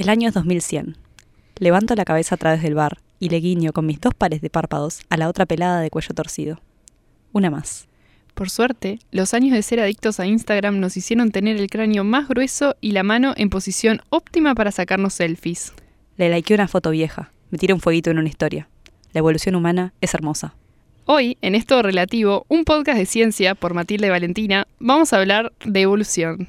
El año es 2100. Levanto la cabeza a través del bar y le guiño con mis dos pares de párpados a la otra pelada de cuello torcido. Una más. Por suerte, los años de ser adictos a Instagram nos hicieron tener el cráneo más grueso y la mano en posición óptima para sacarnos selfies. Le likeé una foto vieja. Me tira un fueguito en una historia. La evolución humana es hermosa. Hoy, en esto relativo, un podcast de ciencia por Matilde Valentina, vamos a hablar de evolución.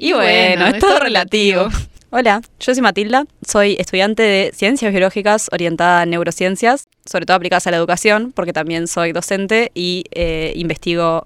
Y bueno, es todo relativo. Hola, yo soy Matilda, soy estudiante de Ciencias Biológicas orientada a neurociencias, sobre todo aplicadas a la educación, porque también soy docente y eh, investigo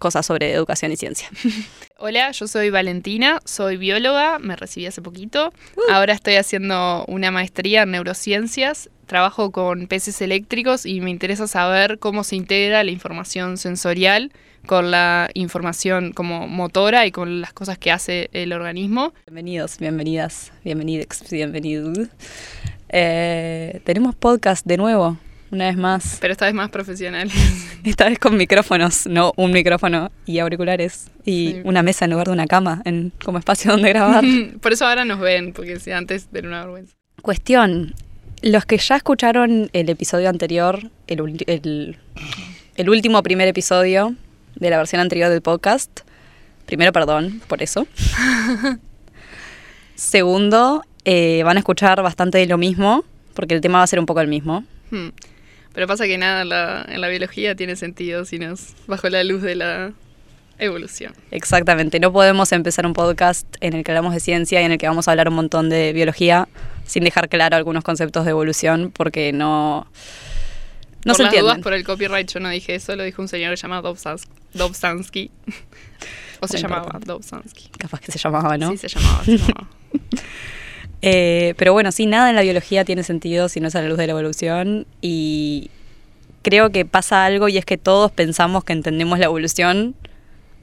cosas sobre educación y ciencia. Hola, yo soy Valentina, soy bióloga, me recibí hace poquito. Ahora estoy haciendo una maestría en neurociencias, trabajo con peces eléctricos y me interesa saber cómo se integra la información sensorial con la información como motora y con las cosas que hace el organismo. Bienvenidos, bienvenidas, bienvenidos, bienvenidos. Eh, tenemos podcast de nuevo, una vez más. Pero esta vez más profesional. Esta vez con micrófonos, no un micrófono y auriculares y una mesa en lugar de una cama en, como espacio donde grabar. Por eso ahora nos ven, porque si antes era una vergüenza. Cuestión, los que ya escucharon el episodio anterior, el, el, el último primer episodio, de la versión anterior del podcast. Primero, perdón por eso. Segundo, eh, van a escuchar bastante de lo mismo, porque el tema va a ser un poco el mismo. Hmm. Pero pasa que nada en la, en la biología tiene sentido si no es bajo la luz de la evolución. Exactamente, no podemos empezar un podcast en el que hablamos de ciencia y en el que vamos a hablar un montón de biología sin dejar claro algunos conceptos de evolución, porque no no por se las dudas por el copyright yo no dije eso, lo dijo un señor que se llama o se llamaba Dobzhansky. Capaz que se llamaba, ¿no? Sí, se llamaba. Se llamaba. eh, pero bueno, sí, nada en la biología tiene sentido si no es a la luz de la evolución y creo que pasa algo y es que todos pensamos que entendemos la evolución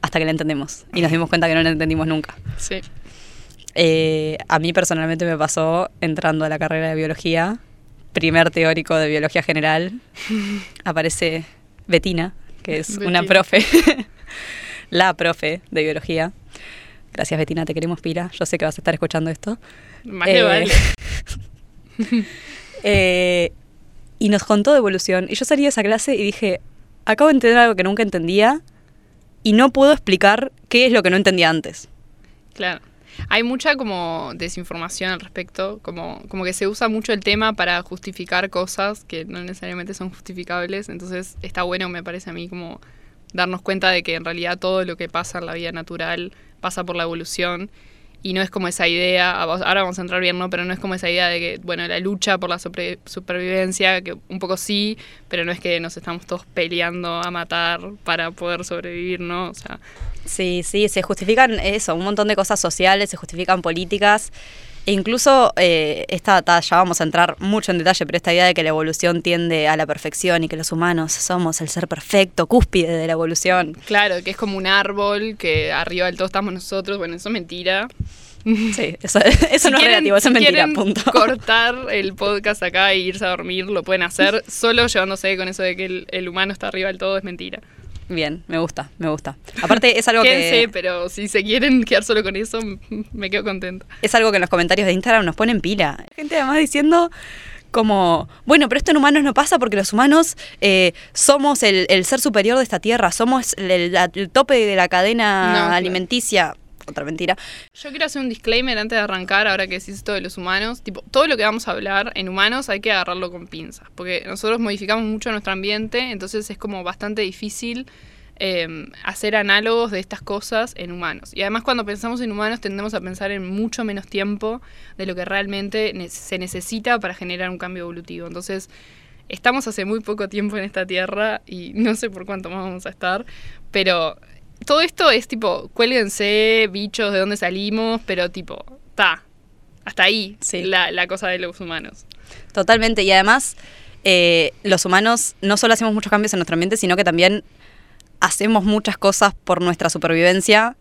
hasta que la entendemos y nos dimos cuenta que no la entendimos nunca. Sí. Eh, a mí personalmente me pasó entrando a la carrera de biología primer teórico de biología general, aparece Betina, que es una profe, la profe de biología. Gracias Betina, te queremos pila. Yo sé que vas a estar escuchando esto. Más eh, vale. eh, y nos contó de evolución. Y yo salí de esa clase y dije, acabo de entender algo que nunca entendía y no puedo explicar qué es lo que no entendía antes. Claro. Hay mucha como desinformación al respecto, como, como que se usa mucho el tema para justificar cosas que no necesariamente son justificables, entonces está bueno, me parece a mí, como darnos cuenta de que en realidad todo lo que pasa en la vida natural pasa por la evolución y no es como esa idea, ahora vamos a entrar bien, ¿no? Pero no es como esa idea de que, bueno, la lucha por la supervivencia, que un poco sí, pero no es que nos estamos todos peleando a matar para poder sobrevivir, ¿no? O sea... Sí, sí, se justifican eso, un montón de cosas sociales, se justifican políticas. E incluso, eh, esta, ya vamos a entrar mucho en detalle, pero esta idea de que la evolución tiende a la perfección y que los humanos somos el ser perfecto, cúspide de la evolución. Claro, que es como un árbol, que arriba del todo estamos nosotros, bueno, eso es mentira. Sí, eso, no es relativo, eso es mentira, punto. cortar el podcast acá e irse a dormir, lo pueden hacer, solo llevándose con eso de que el humano está arriba del todo es mentira. Bien, me gusta, me gusta. Aparte es algo que... pero si se quieren quedar solo con eso, me quedo contenta. Es algo que en los comentarios de Instagram nos ponen pila. Gente además diciendo como, bueno, pero esto en humanos no pasa porque los humanos eh, somos el, ser superior de esta tierra, somos el, tope de la cadena alimenticia otra mentira. Yo quiero hacer un disclaimer antes de arrancar, ahora que decís esto de los humanos. Tipo, todo lo que vamos a hablar en humanos hay que agarrarlo con pinzas, porque nosotros modificamos mucho nuestro ambiente, entonces es como bastante difícil em, hacer análogos de estas cosas en humanos. Y además cuando pensamos en humanos tendemos a pensar en mucho menos tiempo de lo que realmente se necesita para generar un cambio evolutivo. Entonces, estamos hace muy poco tiempo en esta tierra y no sé por cuánto más vamos a estar, pero todo esto es tipo, cuélguense, bichos, de dónde salimos, pero tipo, está, hasta ahí la, cosa de los humanos. Totalmente, y además eh, los humanos no solo hacemos muchos cambios en nuestro ambiente, sino que también hacemos muchas cosas por nuestra supervivencia,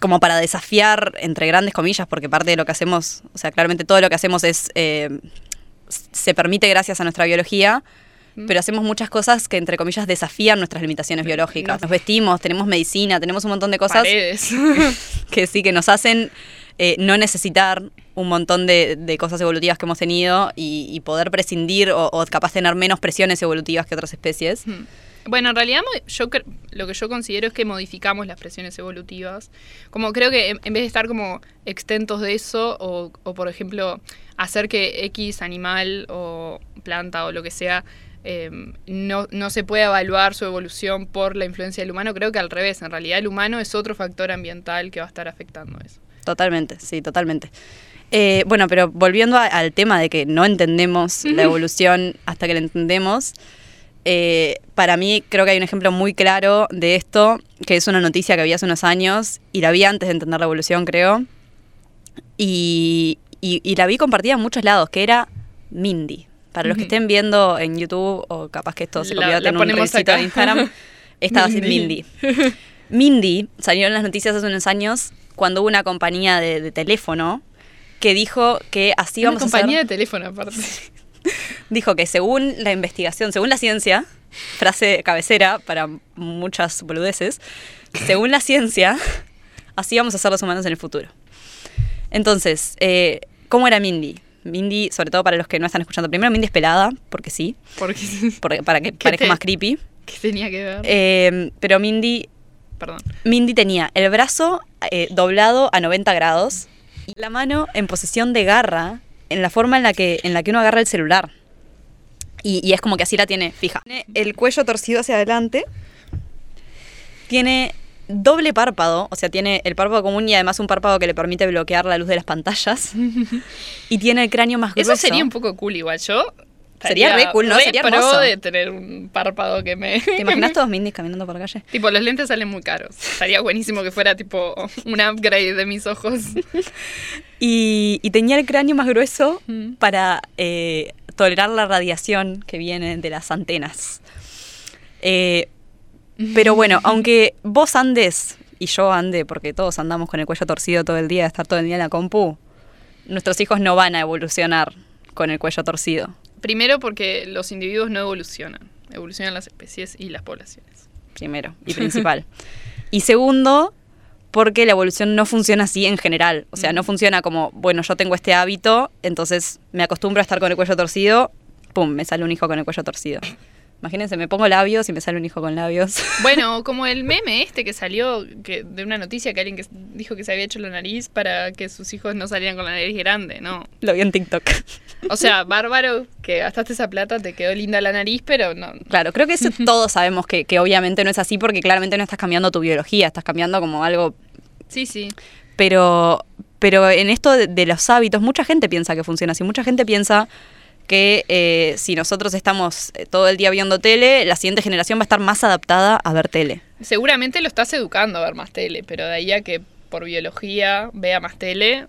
como para desafiar, entre grandes comillas, porque parte de lo que hacemos, o sea, claramente todo lo que hacemos es, eh, se permite gracias a nuestra biología, pero hacemos muchas cosas que, entre comillas, desafían nuestras limitaciones biológicas. Nos vestimos, tenemos medicina, tenemos un montón de cosas Paredes. que sí, que nos hacen eh, no necesitar un montón de, de cosas evolutivas que hemos tenido y, y poder prescindir o, o capaz tener menos presiones evolutivas que otras especies. Mm. Bueno, en realidad yo lo que yo considero es que modificamos las presiones evolutivas. Como creo que en, en vez de estar como extentos de eso, o, o, por ejemplo hacer que X animal o planta o lo que sea eh, no, no se pueda evaluar su evolución por la influencia del humano, creo que al revés, en realidad el humano es otro factor ambiental que va a estar afectando eso. Totalmente, sí, totalmente. Eh, bueno, pero volviendo a- al tema de que no entendemos la evolución hasta que la entendemos, eh, para mí creo que hay un ejemplo muy claro de esto, que es una noticia que vi hace unos años y la vi antes de entender la evolución, creo, y, y- y la vi compartida en muchos lados, que era Mindy. Para los que estén viendo en YouTube, o capaz que esto se La- convierte la en un acá. de Instagram, estaba así, Mindy. Mindy. Salió en las noticias hace unos años cuando hubo una compañía de, de teléfono que dijo que así Una vamos a compañía hacer, de teléfono aparte. dijo que según la investigación, según la ciencia, frase cabecera para muchas boludeces, según la ciencia, así vamos a ser los humanos en el futuro. Entonces, eh, ¿cómo era Mindy? Mindy, sobre todo para los que no están escuchando, primero Mindy es pelada, porque sí, Porque porque- para que ¿Qué parezca te- más creepy. ¿Qué tenía que ver? Eh, pero Mindy Perdón. Mindy tenía el brazo eh, doblado a 90 grados y la mano en posición de garra, en la forma en la que, en la que uno agarra el celular. Y, y es como que así la tiene fija. Tiene el cuello torcido hacia adelante. Tiene doble párpado, o sea, tiene el párpado común y además un párpado que le permite bloquear la luz de las pantallas. y tiene el cráneo más grueso. Eso sería un poco cool igual. Yo Sería re cool, ¿no? Sería hermoso. de tener un párpado que me... ¿Te imaginas todos Mindy caminando por la calle? Tipo, los lentes salen muy caros. Estaría buenísimo que fuera tipo un upgrade de mis ojos. Y, y tenía el cráneo más grueso Mm. para eh, tolerar la radiación que viene de las antenas. Eh, pero bueno, aunque vos andes y yo ande, porque todos andamos con el cuello torcido todo el día, estar todo el día en la compu, nuestros hijos no van a evolucionar con el cuello torcido. Primero porque los individuos no evolucionan. Evolucionan las especies y las poblaciones. primero y principal. y segundo, porque la evolución no funciona así en general. O sea, no funciona como, bueno, yo tengo este hábito, entonces me acostumbro a estar con el cuello torcido, pum, me sale un hijo con el cuello torcido. Imagínense, me pongo labios y me sale un hijo con labios. Bueno, como el meme este que salió que, de una noticia que alguien que dijo que se había hecho la nariz para que sus hijos no salieran con la nariz grande, ¿no? Lo vi en TikTok. O sea, bárbaro que gastaste esa plata, te quedó linda la nariz, pero no. Claro, creo que eso todos sabemos que, que obviamente no es así porque claramente no estás cambiando tu biología, estás cambiando como algo Sí, sí. Pero, pero en esto de, de los hábitos, mucha gente piensa que funciona así. Mucha gente piensa que eh, si nosotros estamos eh, todo el día viendo tele, la siguiente generación va a estar más adaptada a ver tele. Seguramente lo estás educando a ver más tele, pero de ahí a que por biología vea más tele,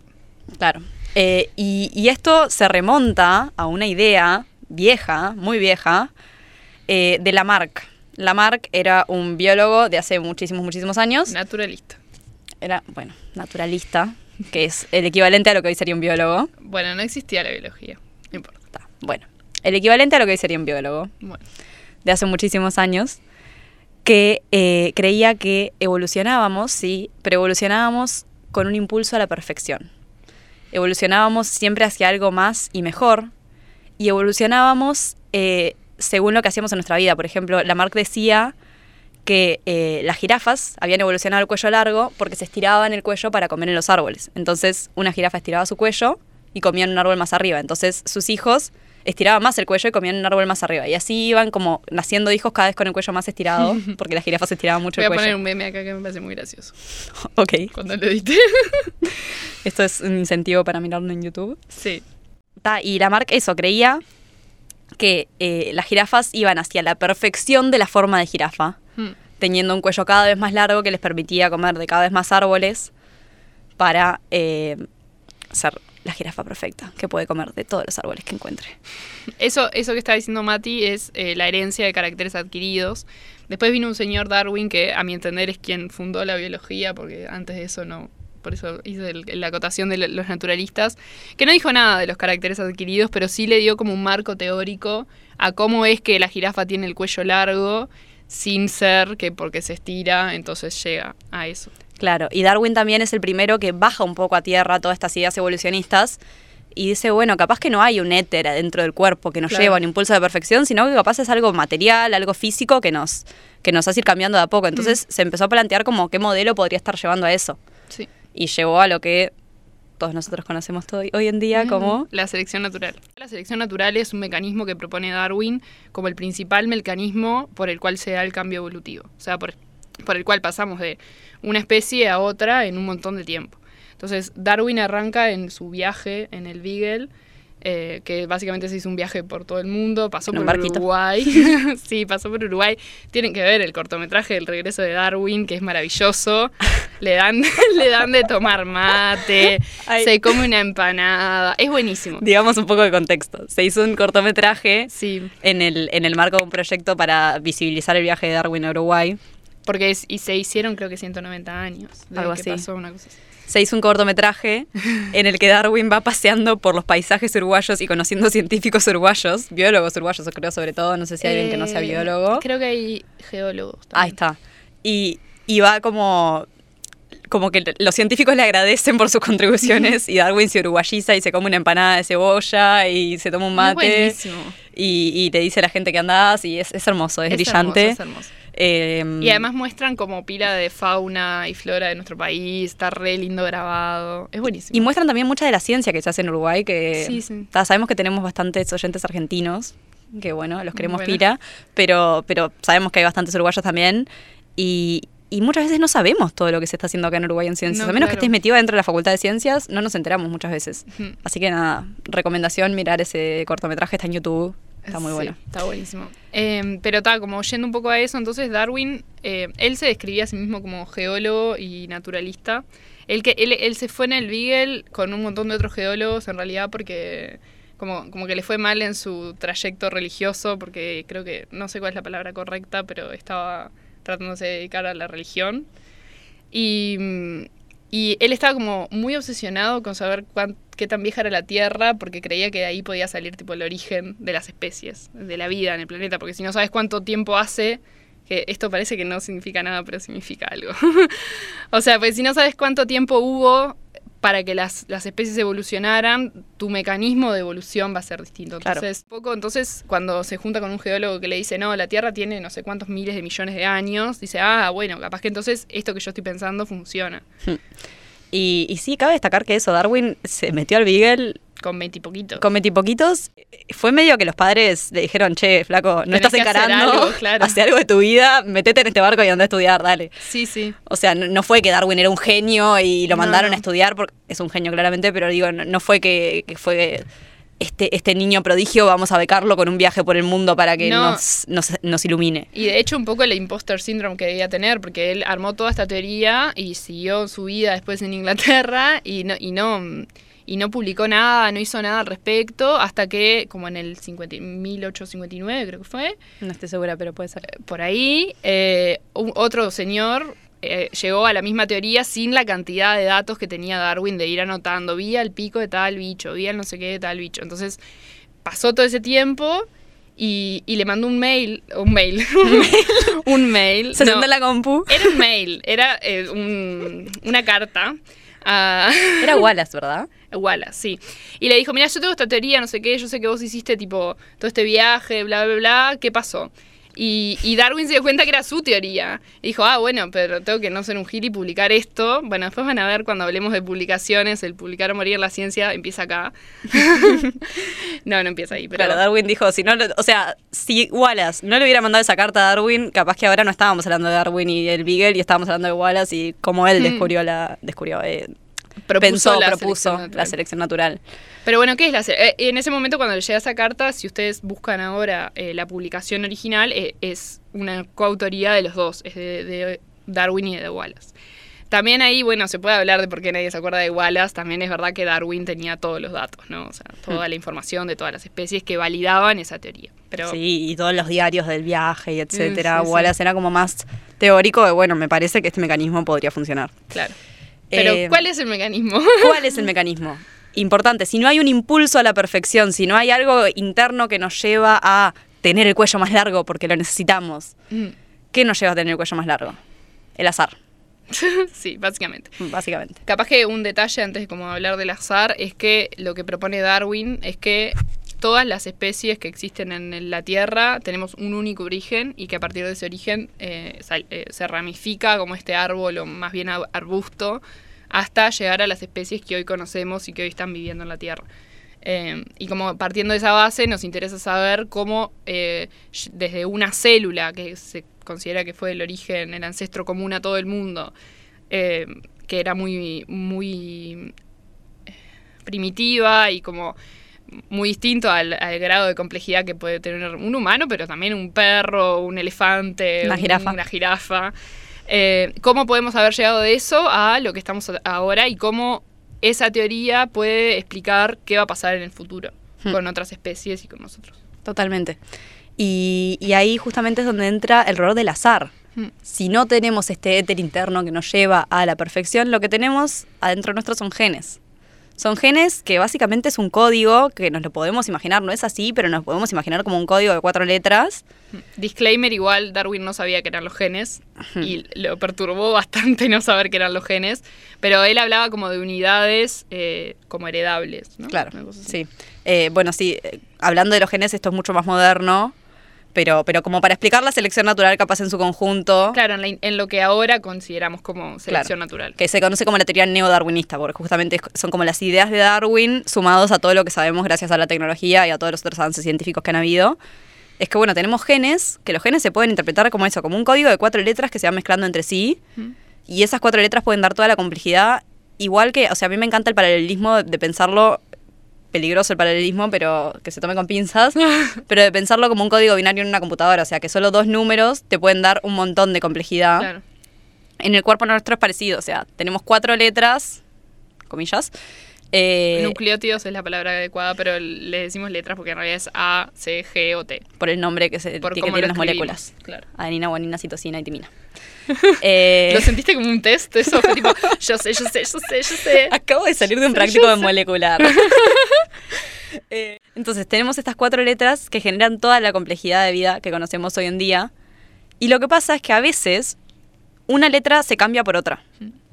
Claro. Eh, y, y esto se remonta a una idea vieja, muy vieja, eh, de Lamarck. Lamarck era un biólogo de hace muchísimos, muchísimos años. naturalista. Era, bueno, naturalista, que es el equivalente a lo que hoy sería un biólogo. Bueno, no existía la biología. No importa. Bueno, el equivalente a lo que hoy sería un biólogo. Bueno. de hace muchísimos años, que eh, creía que evolucionábamos, sí, pero evolucionábamos con un impulso a la perfección. Evolucionábamos siempre hacia algo más y mejor, y evolucionábamos eh, según lo que hacíamos en nuestra vida. Por ejemplo, Lamarck decía que eh, las jirafas habían evolucionado el cuello largo porque se estiraban el cuello para comer en los árboles. Entonces, una jirafa estiraba su cuello y comía en un árbol más arriba. Entonces, sus hijos estiraban más el cuello y comían un árbol más arriba. Y así iban como naciendo hijos cada vez con el cuello más estirado, porque las jirafas estiraban mucho Voy a el poner cuello. un meme acá que me parece muy gracioso. Ok, Cuando lo edité. esto es un incentivo para mirarlo en YouTube. sí. Ta, y Lamarck eso, creía que eh, las jirafas iban hacia la perfección de la forma de jirafa, Hmm. teniendo un cuello cada vez más largo que les permitía comer de cada vez más árboles para eh, ser la jirafa perfecta, que puede comer de todos los árboles que encuentre. Eso, eso que está diciendo Mati es eh, la herencia de caracteres adquiridos. Después vino un señor Darwin que a mi entender es quien fundó la biología, porque antes de eso no por eso hice la acotación de lo- los naturalistas, que no dijo nada de los caracteres adquiridos, pero sí le dio como un marco teórico a cómo es que la jirafa tiene el cuello largo sin ser que porque se estira, entonces llega a eso. Claro, y Darwin también es el primero que baja un poco a tierra todas estas ideas evolucionistas y dice, bueno, capaz que no hay un éter dentro del cuerpo que nos Claro. lleva a un impulso de perfección, sino que capaz es algo material, algo físico que nos, que nos hace ir cambiando de a poco. Entonces se empezó a plantear como qué modelo podría estar llevando a eso. Sí. Y llevó a lo que todos nosotros conocemos todo- hoy en día como... La selección natural. La selección natural es un mecanismo que propone Darwin como el principal mecanismo por el cual se da el cambio evolutivo. O sea, por, por el cual pasamos de una especie a otra en un montón de tiempo. Entonces, Darwin arranca en su viaje en el Beagle, eh, que básicamente se hizo un viaje por todo el mundo, pasó por barquito. Uruguay. sí, pasó por Uruguay. Tienen que ver el cortometraje del regreso de Darwin, que es maravilloso. Le dan, le dan de tomar mate, Ay. se come una empanada. Es buenísimo. Digamos un poco de contexto. Se hizo un cortometraje Sí, en el, en el marco de un proyecto para visibilizar el viaje de Darwin a Uruguay. Porque es- y se hicieron creo que 190 años. Algo que así. pasó una cosa así. se hizo un cortometraje en el que Darwin va paseando por los paisajes uruguayos y conociendo científicos uruguayos, biólogos uruguayos, creo sobre todo, no sé si hay alguien que no sea Eh, biólogo. Creo que hay geólogos. Ahí también. está. Y, y va como, como que los científicos le agradecen por sus contribuciones y Darwin se uruguayiza y se come una empanada de cebolla y se toma un Es mate buenísimo. y, y te dice a la gente que andás y es, es hermoso, es, brillante. hermoso, es hermoso. Eh, Y además muestran como pila de fauna y flora de nuestro país, está re lindo grabado, es buenísimo. Y muestran también mucha de la ciencia que se hace en Uruguay, que Sí, sabemos que tenemos bastantes oyentes argentinos, que bueno, los queremos Bueno. pila, pero, pero sabemos que hay bastantes uruguayos también, y, y muchas veces no sabemos todo lo que se está haciendo acá en Uruguay en ciencias. No, a menos que estés metido dentro de la Facultad de Ciencias, no nos enteramos muchas veces. Así que nada, recomendación mirar ese cortometraje, está en YouTube, está muy Sí, bueno. Está buenísimo. Eh, pero está, como yendo un poco a eso, entonces Darwin, eh, él se describía a sí mismo como geólogo y naturalista. Él, que, él, él se fue en el Beagle con un montón de otros geólogos, en realidad, porque como, como que le fue mal en su trayecto religioso, porque creo que, no sé cuál es la palabra correcta, pero estaba tratándose de dedicar a la religión. Y, mm, y él estaba como muy obsesionado con saber cuán- qué tan vieja era la Tierra, porque creía que de ahí podía salir tipo el origen de las especies, de la vida en el planeta, porque si no sabes cuánto tiempo hace, que esto parece que no significa nada, pero significa algo. o sea, pues si no sabes cuánto tiempo hubo para que las, las especies evolucionaran, tu mecanismo de evolución va a ser distinto. Claro. Entonces, poco, entonces, cuando se junta con un geólogo que le dice, no, la Tierra tiene no sé cuántos miles de millones de años, dice, ah, bueno, capaz que entonces esto que yo estoy pensando funciona. Y, y sí, cabe destacar que eso, Darwin se metió al Beagle Con veintipoquitos. con poquitos. Fue medio que los padres le dijeron, che, flaco, no Tenés estás hacer encarando, algo, claro. hace algo de tu vida, metete en este barco y anda a estudiar, dale. Sí, sí. O sea, no, no fue que Darwin era un genio y lo No, mandaron a estudiar, porque es un genio claramente, pero digo, no, no fue que, que fue este, este niño prodigio, vamos a becarlo con un viaje por el mundo para que No. nos, nos, nos ilumine. Y de hecho un poco el imposter syndrome que debía tener, porque él armó toda esta teoría y siguió su vida después en Inglaterra y no, y no, y no publicó nada, no hizo nada al respecto, hasta que, como en el 50 1859 creo que fue, No estoy segura, pero puede ser. por ahí, eh, un- otro señor eh, llegó a la misma teoría sin la cantidad de datos que tenía Darwin de ir anotando, vi al pico de tal bicho, vi al no sé qué de tal bicho. Entonces pasó todo ese tiempo y, y le mandó un mail, un mail, un mail. Se no, sentó la compu. Era un mail, era eh, un- una carta. A Era Wallace, ¿verdad? Wallace, sí. Y le dijo, mira, yo tengo esta teoría, no sé qué, yo sé que vos hiciste tipo todo este viaje, bla, bla, bla, ¿qué pasó? Y, y Darwin se dio cuenta que era su teoría. Y dijo, ah, bueno, pero tengo que no ser un gil y publicar esto. Bueno, después van a ver cuando hablemos de publicaciones, el publicar o morir en la ciencia empieza acá. no, no empieza ahí, pero... Claro, Darwin dijo, si no, lo- o sea, si Wallace no le hubiera mandado esa carta a Darwin, capaz que ahora no estábamos hablando de Darwin y el Beagle y estábamos hablando de Wallace y cómo él Hmm. descubrió la, descubrió, eh, propuso pensó, la propuso selección la selección natural. Pero bueno, ¿qué es la se- eh, En ese momento cuando le llega esa carta, si ustedes buscan ahora eh, la publicación original, eh, es una coautoría de los dos, es de, de Darwin y de Wallace. También ahí, bueno, se puede hablar de por qué nadie se acuerda de Wallace. También es verdad que Darwin tenía todos los datos, ¿no? O sea, toda la información de todas las especies que validaban esa teoría. Pero Sí, y todos los diarios del viaje y etcétera. sí, sí. Wallace era como más teórico de, bueno, me parece que este mecanismo podría funcionar. claro. Pero, Eh, ¿cuál es el mecanismo? ¿Cuál es el mecanismo? Importante, si no hay un impulso a la perfección, si no hay algo interno que nos lleva a tener el cuello más largo porque lo necesitamos, Mm. ¿qué nos lleva a tener el cuello más largo? El azar, sí, básicamente. básicamente. Capaz que un detalle antes de como hablar del azar es que lo que propone Darwin es que todas las especies que existen en la Tierra tenemos un único origen y que a partir de ese origen eh, sal- eh, se ramifica como este árbol o más bien ar- arbusto hasta llegar a las especies que hoy conocemos y que hoy están viviendo en la Tierra. Eh, y como partiendo de esa base nos interesa saber cómo eh, desde una célula que se considera que fue el origen, el ancestro común a todo el mundo, eh, que era muy, muy primitiva y como muy distinto al, al grado de complejidad que puede tener un humano, pero también un perro, un elefante, Una un- una jirafa. Eh, ¿Cómo podemos haber llegado de eso a lo que estamos ahora y cómo esa teoría puede explicar qué va a pasar en el futuro Hmm. con otras especies y con nosotros? Totalmente. Y, y ahí justamente es donde entra el rol del azar. Hmm. Si no tenemos este éter interno que nos lleva a la perfección, lo que tenemos adentro nuestro son genes. Son genes que básicamente es un código que nos lo podemos imaginar, no es así, pero nos podemos imaginar como un código de cuatro letras. Disclaimer, igual Darwin no sabía que eran los genes y lo perturbó bastante no saber que eran los genes, pero él hablaba como de unidades eh, como heredables, ¿no? Claro, sí. Eh, bueno, sí, eh, hablando de los genes, esto es mucho más moderno, pero, pero como para explicar la selección natural capaz en su conjunto, Claro, en, la- en lo que ahora consideramos como selección natural. que se conoce como la teoría neodarwinista, porque justamente son como las ideas de Darwin sumados a todo lo que sabemos gracias a la tecnología y a todos los otros avances científicos que han habido. Es que, bueno, tenemos genes, que los genes se pueden interpretar como eso, como un código de cuatro letras que se van mezclando entre sí, Mm. y esas cuatro letras pueden dar toda la complejidad, igual que, o sea, a mí me encanta el paralelismo de pensarlo, peligroso el paralelismo, pero que se tome con pinzas, pero de pensarlo como un código binario en una computadora, o sea, que solo dos números te pueden dar un montón de complejidad. Claro. En el cuerpo nuestro es parecido, o sea, tenemos cuatro letras, comillas. Eh, Nucleótidos es la palabra adecuada, pero le decimos letras porque en realidad es A, C, G o T. por el nombre que, se, Por que tienen las moléculas. Claro. Adenina, guanina, citosina y timina. Eh, ¿Lo sentiste como un test? Eso fue tipo, yo sé, yo sé, yo sé, yo sé. Acabo de salir de un práctico de molecular. Eh, Entonces, tenemos estas cuatro letras que generan toda la complejidad de vida que conocemos hoy en día. Y lo que pasa es que a veces una letra se cambia por otra.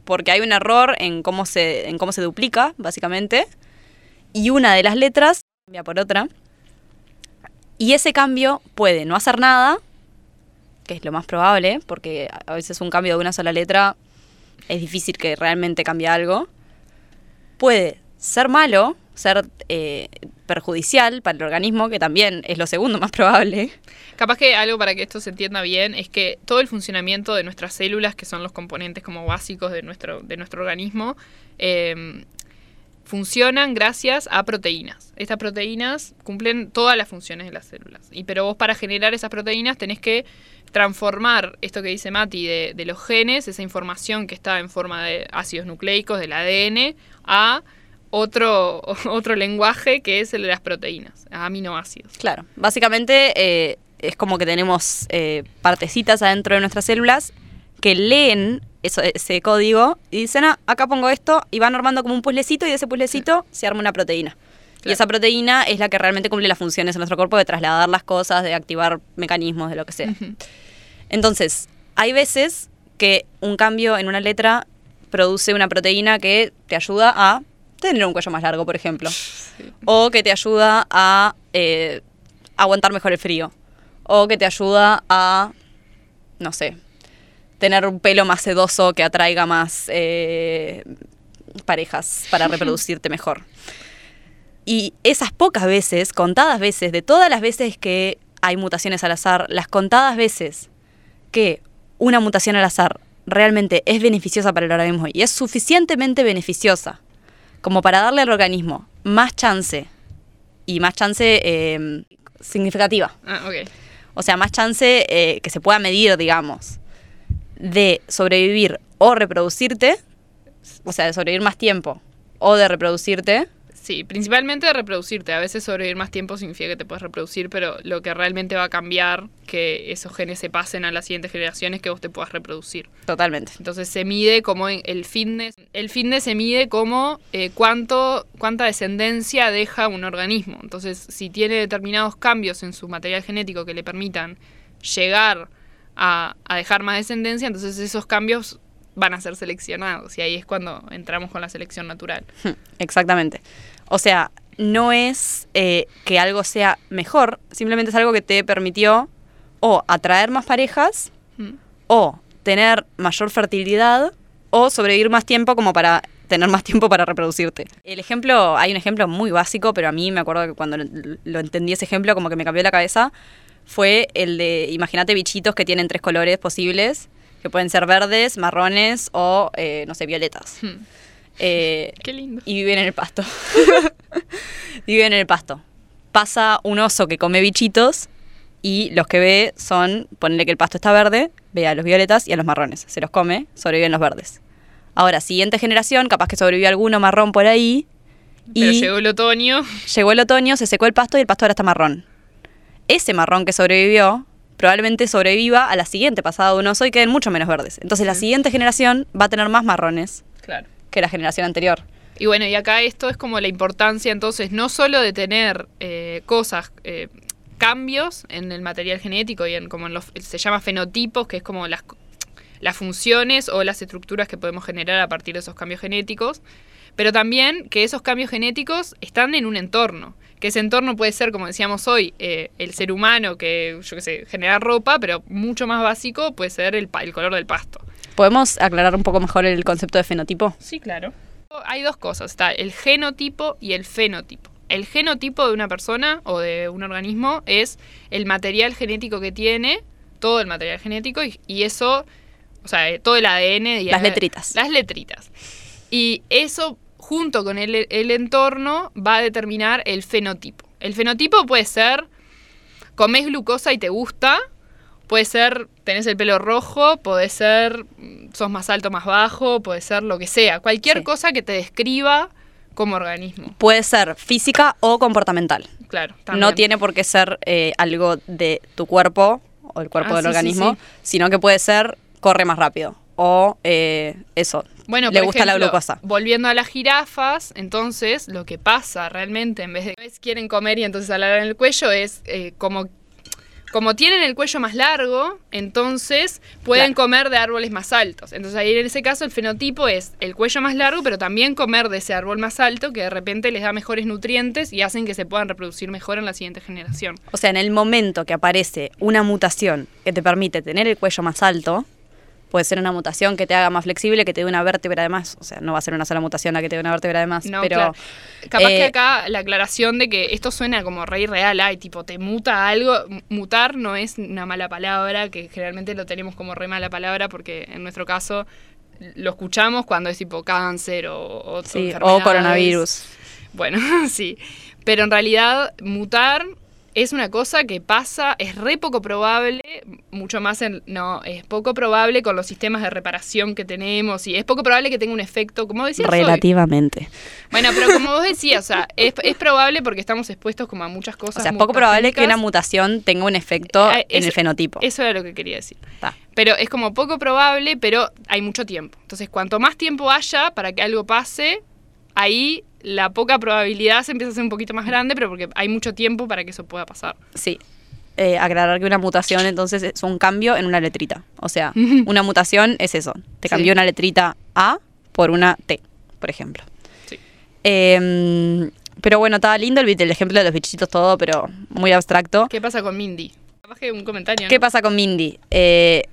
Porque hay un error en cómo se, en cómo se duplica, básicamente. Y una de las letras cambia por otra. Y ese cambio puede no hacer nada, que es lo más probable, porque a veces un cambio de una sola letra es difícil que realmente cambie algo. Puede ser malo, ser eh, perjudicial para el organismo, que también es lo segundo más probable. Capaz que algo para que esto se entienda bien es que todo el funcionamiento de nuestras células, que son los componentes como básicos de nuestro, de nuestro organismo, eh, funcionan gracias a proteínas. Estas proteínas cumplen todas las funciones de las células. Y pero vos para generar esas proteínas tenés que transformar esto que dice Mati de los genes, esa información que está en forma de ácidos nucleicos del ADN, a otro, otro lenguaje que es el de las proteínas, aminoácidos. Claro, básicamente eh, es como que tenemos eh, partecitas adentro de nuestras células que leen eso, ese código y dicen, ah, acá pongo esto, y van armando como un puzzlecito y de ese puzzlecito se arma una proteína. Y esa proteína es la que realmente cumple las funciones en nuestro cuerpo de trasladar las cosas, de activar mecanismos, de lo que sea. Entonces, hay veces que un cambio en una letra produce una proteína que te ayuda a tener un cuello más largo, por ejemplo. O que te ayuda a eh, aguantar mejor el frío. O que te ayuda a, no sé, tener un pelo más sedoso que atraiga más eh, parejas para reproducirte mejor. Y esas pocas veces, contadas veces, de todas las veces que hay mutaciones al azar, las contadas veces que una mutación al azar realmente es beneficiosa para el organismo y es suficientemente beneficiosa como para darle al organismo más chance y más chance eh, significativa, Ah, ok. o sea, más chance eh, que se pueda medir, digamos, de sobrevivir o reproducirte, o sea, de sobrevivir más tiempo o de reproducirte, Sí, principalmente de reproducirte. A veces sobrevivir más tiempo significa que te puedes reproducir, pero lo que realmente va a cambiar que esos genes se pasen a las siguientes generaciones es que vos te puedas reproducir. Totalmente. Entonces se mide como el fitness. El fitness se mide como eh, cuánto, cuánta descendencia deja un organismo. Entonces, si tiene determinados cambios en su material genético que le permitan llegar a, a dejar más descendencia, entonces esos cambios van a ser seleccionados. Y ahí es cuando entramos con la selección natural. Exactamente. O sea, no es eh, que algo sea mejor, simplemente es algo que te permitió o atraer más parejas Mm. o tener mayor fertilidad o sobrevivir más tiempo como para tener más tiempo para reproducirte. El ejemplo, hay un ejemplo muy básico, pero a mí me acuerdo que cuando lo, lo entendí ese ejemplo como que me cambió la cabeza, fue el de, imagínate bichitos que tienen tres colores posibles, que pueden ser verdes, marrones o, eh, no sé, violetas. Hmm. Eh, Qué lindo. y viven en el pasto. viven en el pasto. Pasa un oso que come bichitos y los que ve son, ponle que el pasto está verde, ve a los violetas y a los marrones. Se los come, sobreviven los verdes. Ahora, siguiente generación, capaz que sobrevivió alguno marrón por ahí. Pero y llegó el otoño. llegó el otoño, se secó el pasto y el pasto ahora está marrón. Ese marrón que sobrevivió probablemente sobreviva a la siguiente pasada de un oso y queden mucho menos verdes. Entonces la siguiente generación va a tener más marrones Claro. Que la generación anterior. Y bueno, y acá esto es como la importancia entonces no solo de tener eh, cosas, eh, cambios en el material genético y en como en los, se llama fenotipos, que es como las, las funciones o las estructuras que podemos generar a partir de esos cambios genéticos, pero también que esos cambios genéticos están en un entorno, que ese entorno puede ser, como decíamos hoy, eh, el ser humano que, yo qué sé, generar ropa, pero mucho más básico puede ser el, el color del pasto. ¿Podemos aclarar un poco mejor el concepto de fenotipo? Sí, claro. Hay dos cosas, está el genotipo y el fenotipo. El genotipo de una persona o de un organismo es el material genético que tiene, todo el material genético, y, y eso, o sea, eh, todo el ADN. y Las letritas. Las letritas. Y eso, junto con el, el entorno, va a determinar el fenotipo. El fenotipo puede ser, comes glucosa y te gusta, Puede ser, tenés el pelo rojo, puede ser, mm, sos más alto, más bajo, puede ser lo que sea. Cualquier Sí. cosa que te describa como organismo. Puede ser física o comportamental. Claro. No también. tiene por qué ser eh, algo de tu cuerpo o el cuerpo Ah, del sí, organismo, sí. sino que puede ser corre más rápido o eh, eso, Bueno, le por gusta la glucosa. Volviendo a las jirafas, entonces lo que pasa realmente, en vez de que quieren comer y entonces alargan el cuello, es eh, como, como tienen el cuello más largo, entonces pueden Claro. comer de árboles más altos. Entonces ahí en ese caso el fenotipo es el cuello más largo, pero también comer de ese árbol más alto que de repente les da mejores nutrientes y hacen que se puedan reproducir mejor en la siguiente generación. O sea, en el momento que aparece una mutación que te permite tener el cuello más alto, puede ser una mutación que te haga más flexible, que te dé una vértebra de más. O sea, no va a ser una sola mutación la que te dé una vértebra de más, No, pero claro. Capaz eh, que acá la aclaración de que esto suena como rey real, ay, tipo, te muta algo. Mutar no es una mala palabra, que generalmente lo tenemos como re mala palabra, porque en nuestro caso lo escuchamos cuando es tipo cáncer o, o sí, o coronavirus. Bueno, sí. Pero en realidad, mutar es una cosa que pasa, es re poco probable, mucho más en. No, es poco probable con los sistemas de reparación que tenemos y es poco probable que tenga un efecto, como decías hoy, Relativamente. bueno, pero como vos decías, o sea, es, es probable porque estamos expuestos como a muchas O cosas. sea, es poco probable que una mutación tenga un efecto Eh, en eso- el fenotipo. Eso era lo que quería decir. Ta. Pero es como poco probable, pero hay mucho tiempo. Entonces, cuanto más tiempo haya para que algo pase, ahí la poca probabilidad se empieza a hacer un poquito más grande, pero porque hay mucho tiempo para que eso pueda pasar. Sí. Eh, aclarar que una mutación entonces es un cambio en una letrita. O sea, una mutación es eso. Te cambió Sí. una letrita A por una T, por ejemplo. Sí. Eh, pero bueno, estaba lindo el, el ejemplo de los bichitos todo, pero muy abstracto. ¿Qué pasa con Mindy? Un comentario. ¿Qué pasa con Mindy? Eh,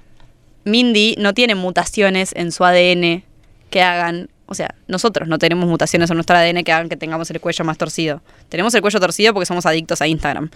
Mindy no tiene mutaciones en su ADN que hagan, o sea, nosotros no tenemos mutaciones en nuestro ADN que hagan que tengamos el cuello más torcido. Tenemos el cuello torcido porque somos adictos a Instagram.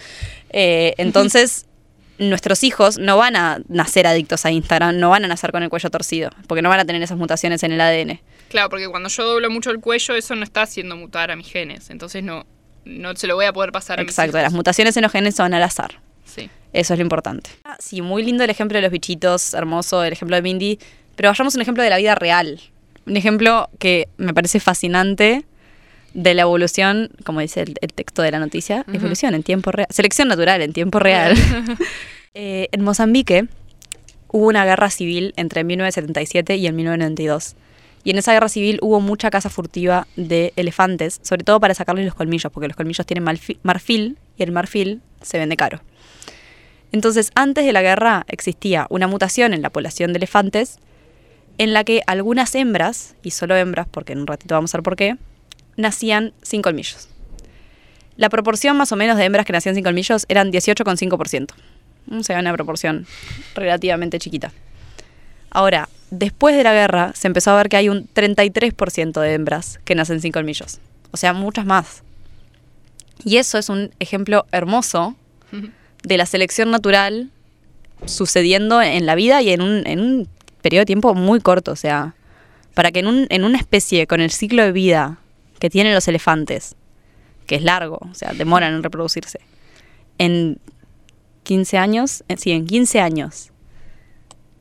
Eh, entonces, nuestros hijos no van a nacer adictos a Instagram, no van a nacer con el cuello torcido, porque no van a tener esas mutaciones en el ADN. Claro, porque cuando yo doblo mucho el cuello, eso no está haciendo mutar a mis genes. Entonces no, no se lo voy a poder pasar a mis Exacto, hijos. las mutaciones en los genes son al azar. Sí. Eso es lo importante. Ah, Sí, muy lindo el ejemplo de los bichitos, hermoso el ejemplo de Mindy, pero vayamos a un ejemplo de la vida real. Un ejemplo que me parece fascinante de la evolución, como dice el, el texto de la noticia, evolución en tiempo real, selección natural en tiempo real. Eh, en Mozambique hubo una guerra civil entre 1977 y el 1992. Y en esa guerra civil hubo mucha caza furtiva de elefantes, sobre todo para sacarles los colmillos, porque los colmillos tienen marfil y el marfil se vende caro. Entonces, antes de la guerra existía una mutación en la población de elefantes en la que algunas hembras, y solo hembras, porque en un ratito vamos a ver por qué, nacían sin colmillos. La proporción más o menos de hembras que nacían sin colmillos eran 18,5%. O sea, una proporción relativamente chiquita. Ahora, después de la guerra se empezó a ver que hay un 33% de hembras que nacen sin colmillos. O sea, muchas más. Y eso es un ejemplo hermoso de la selección natural sucediendo en la vida y en un, en un periodo de tiempo muy corto. O sea, para que en, un- en una especie con el ciclo de vida que tienen los elefantes, que es largo, o sea, demoran en reproducirse, en 15 años, eh, sí, en 15 años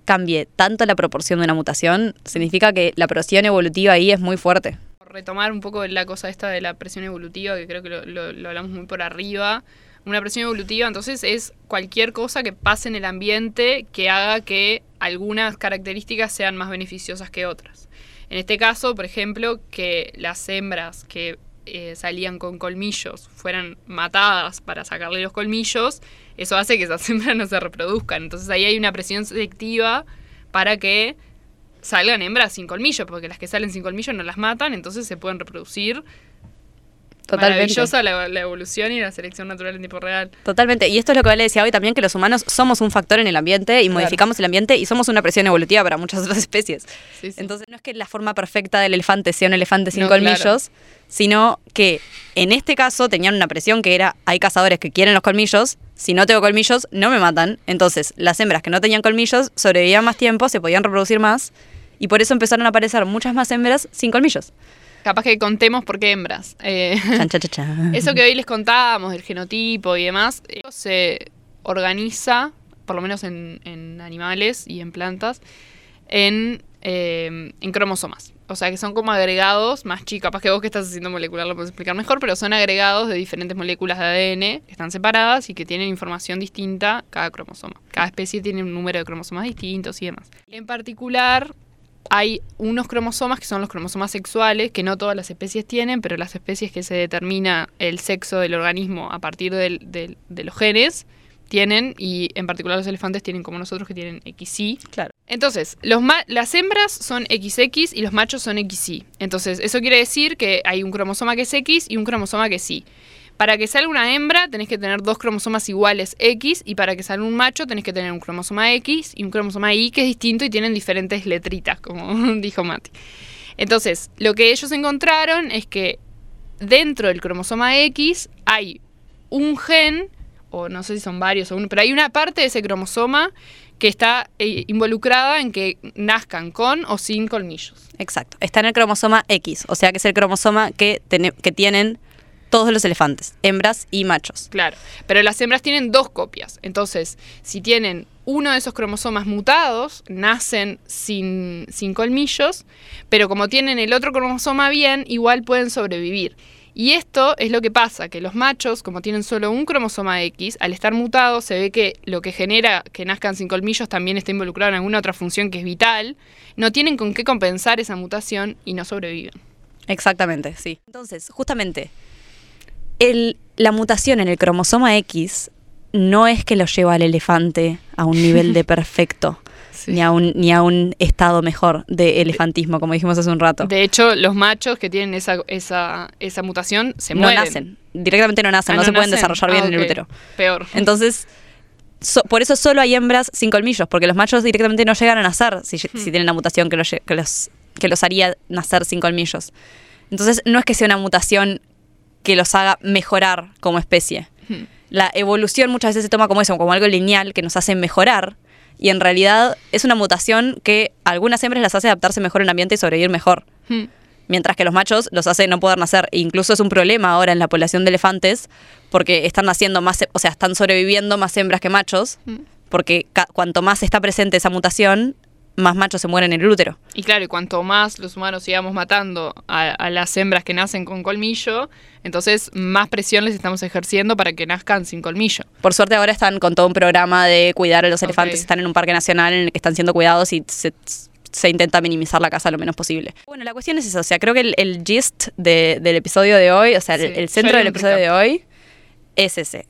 cambie tanto la proporción de una mutación, significa que la presión evolutiva ahí es muy fuerte. retomar un poco la cosa esta de la presión evolutiva, que creo que lo, lo- lo hablamos muy por arriba. Una presión evolutiva, entonces, es cualquier cosa que pase en el ambiente que haga que algunas características sean más beneficiosas que otras. En este caso, por ejemplo, que las hembras que eh, salían con colmillos fueran matadas para sacarle los colmillos, eso hace que esas hembras no se reproduzcan. Entonces ahí hay una presión selectiva para que salgan hembras sin colmillos, porque las que salen sin colmillos no las matan, entonces se pueden reproducir. Totalmente. Maravillosa la, la evolución y la selección natural en tiempo real. Totalmente. Y esto es lo que Vale decía hoy también, que los humanos somos un factor en el ambiente y Claro. modificamos el ambiente y somos una presión evolutiva para muchas otras especies. Sí, sí. Entonces no es que la forma perfecta del elefante sea un elefante sin No, colmillos, claro. sino que en este caso tenían una presión que era, hay cazadores que quieren los colmillos, si no tengo colmillos no me matan. Entonces las hembras que no tenían colmillos sobrevivían más tiempo, se podían reproducir más y por eso empezaron a aparecer muchas más hembras sin colmillos. Capaz que contemos por qué hembras. Eh, Chan, cha, cha, cha. eso que hoy les contábamos del genotipo y demás, se organiza, por lo menos en, en animales y en plantas, en, eh, en cromosomas. O sea, que son como agregados más chicos. Capaz que vos que estás haciendo molecular lo puedes explicar mejor, pero son agregados de diferentes moléculas de ADN que están separadas y que tienen información distinta cada cromosoma. Cada especie tiene un número de cromosomas distintos y demás. En particular, hay unos cromosomas que son los cromosomas sexuales, que no todas las especies tienen, pero las especies que se determina el sexo del organismo a partir del- del- de los genes tienen, y en particular los elefantes tienen como nosotros que tienen XY. Claro. Entonces, los ma- las hembras son XX y los machos son XY. Entonces, eso quiere decir que hay un cromosoma que es X y un cromosoma que es Y. Para que salga una hembra tenés que tener dos cromosomas iguales X y para que salga un macho tenés que tener un cromosoma X y un cromosoma Y que es distinto y tienen diferentes letritas, como dijo Mati. Entonces, lo que ellos encontraron es que dentro del cromosoma X hay un gen, o no sé si son varios o uno, pero hay una parte de ese cromosoma que está eh, involucrada en que nazcan con o sin colmillos. Exacto. Está en el cromosoma X, o sea que es el cromosoma que, que tienen todos los elefantes, hembras y machos. Claro, pero las hembras tienen dos copias. Entonces, si tienen uno de esos cromosomas mutados, nacen sin, sin colmillos, pero como tienen el otro cromosoma bien, igual pueden sobrevivir. Y esto es lo que pasa, que los machos, como tienen solo un cromosoma X, al estar mutados se ve que lo que genera que nazcan sin colmillos también está involucrado en alguna otra función que es vital, no tienen con qué compensar esa mutación y no sobreviven. Exactamente, sí. Entonces, justamente, el- la mutación en el cromosoma X no es que lo lleva al elefante a un nivel de perfecto, ni, a un, ni a un estado mejor de elefantismo, como dijimos hace un rato. De hecho, los machos que tienen esa, esa, esa mutación se no mueren. nacen, directamente no nacen, Ah, no, se pueden desarrollar bien Ah, en el útero. Peor. Entonces, so- por eso solo hay hembras sin colmillos, porque los machos directamente no llegan a nacer si, si Hmm. tienen la mutación que los, que, los, que los haría nacer sin colmillos. Entonces, no es que sea una mutación que los haga mejorar como especie. Hmm. La evolución muchas veces se toma como eso, como algo lineal que nos hace mejorar, y en realidad es una mutación que a algunas hembras las hace adaptarse mejor en el ambiente y sobrevivir mejor Hmm. mientras que los machos los hace no poder nacer. E incluso es un problema ahora en la población de elefantes porque están naciendo más, o sea, están sobreviviendo más hembras que machos, Mm. porque cuanto más está presente esa mutación, más machos se mueren en el útero. Y claro, y cuanto más los humanos sigamos matando a, a las hembras que nacen con colmillo, entonces más presión les estamos ejerciendo para que nazcan sin colmillo. Por suerte ahora están con todo un programa de cuidar a los elefantes, están en un parque nacional en el que están siendo cuidados y se, se intenta minimizar la caza lo menos posible. Bueno, la cuestión es eso, o sea, creo que el, el gist de- del episodio de hoy, o sea, el, Sí, el yo centro del episodio recap. de hoy es ese.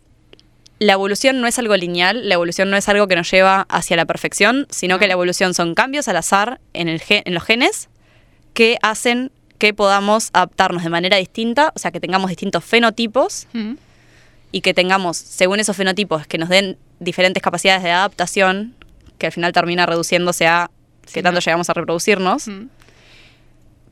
La evolución no es algo lineal, la evolución no es algo que nos lleva hacia la perfección, sino que la evolución son cambios al azar en, el gen- en los genes que hacen que podamos adaptarnos de manera distinta, o sea, que tengamos distintos fenotipos Mm. y que tengamos, según esos fenotipos, que nos den diferentes capacidades de adaptación, que al final termina reduciéndose a Sí, que tanto no. llegamos a reproducirnos, Mm.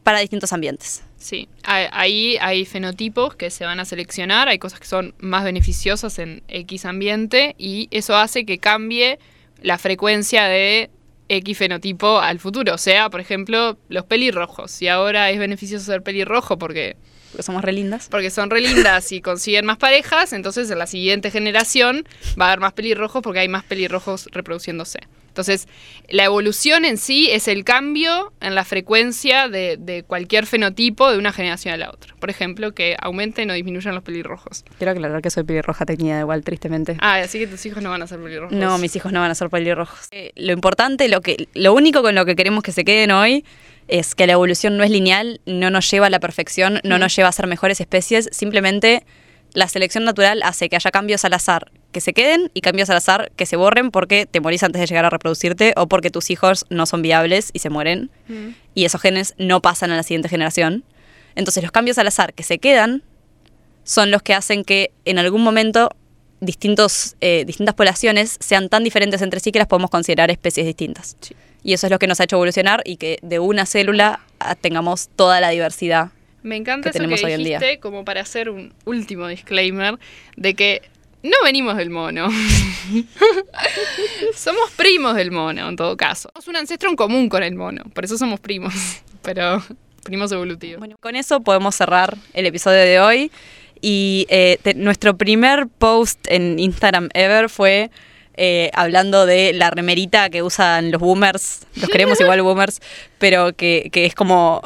para distintos ambientes. Sí, ahí hay fenotipos que se van a seleccionar, hay cosas que son más beneficiosas en X ambiente y eso hace que cambie la frecuencia de X fenotipo al futuro. O sea, por ejemplo, los pelirrojos. Si ahora es beneficioso ser pelirrojo porque, Porque somos re lindas. porque son re lindas y consiguen más parejas, entonces en la siguiente generación va a haber más pelirrojos porque hay más pelirrojos reproduciéndose. Entonces, la evolución en sí es el cambio en la frecuencia de, de cualquier fenotipo de una generación a la otra. Por ejemplo, que aumenten o disminuyan los pelirrojos. Quiero aclarar que soy pelirroja teñida igual, tristemente. Ah, así que tus hijos no van a ser pelirrojos. No, mis hijos no van a ser pelirrojos. Eh, lo importante, lo, que, lo único con lo que queremos que se queden hoy es que la evolución no es lineal, no nos lleva a la perfección, no Mm. nos lleva a ser mejores especies, simplemente la selección natural hace que haya cambios al azar que se queden y cambios al azar que se borren porque te morís antes de llegar a reproducirte o porque tus hijos no son viables y se mueren Mm. y esos genes no pasan a la siguiente generación. Entonces los cambios al azar que se quedan son los que hacen que en algún momento distintos, eh, distintas poblaciones sean tan diferentes entre sí que las podemos considerar especies distintas. Sí. Y eso es lo que nos ha hecho evolucionar y que de una célula ah, tengamos toda la diversidad. Me encanta que eso tenemos que hoy en día. dijiste como para hacer un último disclaimer de que no venimos del mono. somos primos del mono, en todo caso. Somos un ancestro en común con el mono, por eso somos primos, pero primos evolutivos. Bueno, con eso podemos cerrar el episodio de hoy. Y eh, te- nuestro primer post en Instagram ever fue eh, hablando de la remerita que usan los boomers. Los queremos igual boomers, pero que, que es como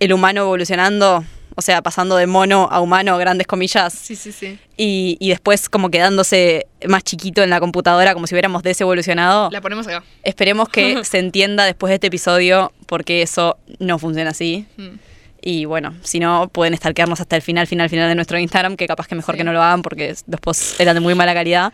el humano evolucionando, o sea, pasando de mono a humano, grandes comillas, Sí, sí, sí. y, y después como quedándose más chiquito en la computadora, como si hubiéramos desevolucionado. La ponemos acá. Esperemos que se entienda después de este episodio porque eso no funciona así. Mm. Y bueno, si no, pueden stalkearnos hasta el final, final, final de nuestro Instagram, que capaz que mejor Sí. que no lo hagan porque los posts eran de muy mala calidad.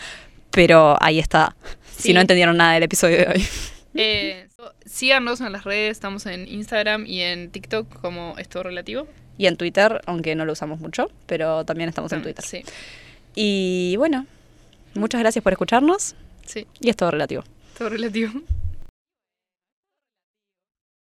Pero ahí está. Si no entendieron nada del episodio de hoy. Eh, síganos en las redes, estamos en Instagram y en TikTok como esto relativo. Y en Twitter, aunque no lo usamos mucho, pero también estamos en Twitter. Sí, Y bueno, muchas gracias por escucharnos sí, y es todo relativo. todo relativo.